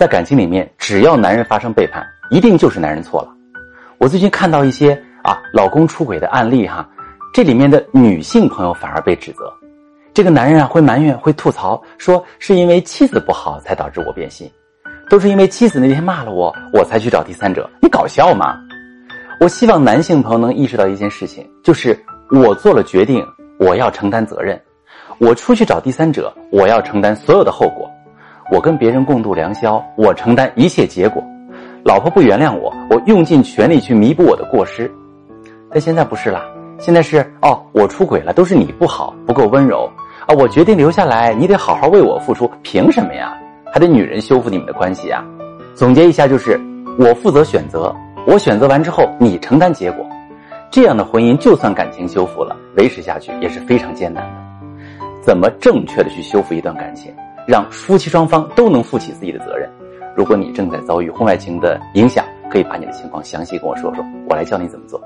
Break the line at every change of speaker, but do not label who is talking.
在感情里面，只要男人发生背叛，一定就是男人错了。我最近看到一些啊老公出轨的案例哈，这里面的女性朋友反而被指责，这个男人啊会埋怨会吐槽说是因为妻子不好才导致我变心，都是因为妻子那天骂了我，我才去找第三者，你搞笑吗？我希望男性朋友能意识到一件事情，就是我做了决定，我要承担责任，我出去找第三者，我要承担所有的后果。我跟别人共度良宵，我承担一切结果。老婆不原谅我，我用尽全力去弥补我的过失。但现在不是啦，现在是哦，我出轨了，都是你不好，不够温柔啊！我决定留下来，你得好好为我付出，凭什么呀？还得女人修复你们的关系啊？总结一下就是，我负责选择，我选择完之后，你承担结果。这样的婚姻，就算感情修复了，维持下去也是非常艰难的。怎么正确的去修复一段感情？让夫妻双方都能负起自己的责任。如果你正在遭遇婚外情的影响，可以把你的情况详细跟我说说，我来教你怎么做。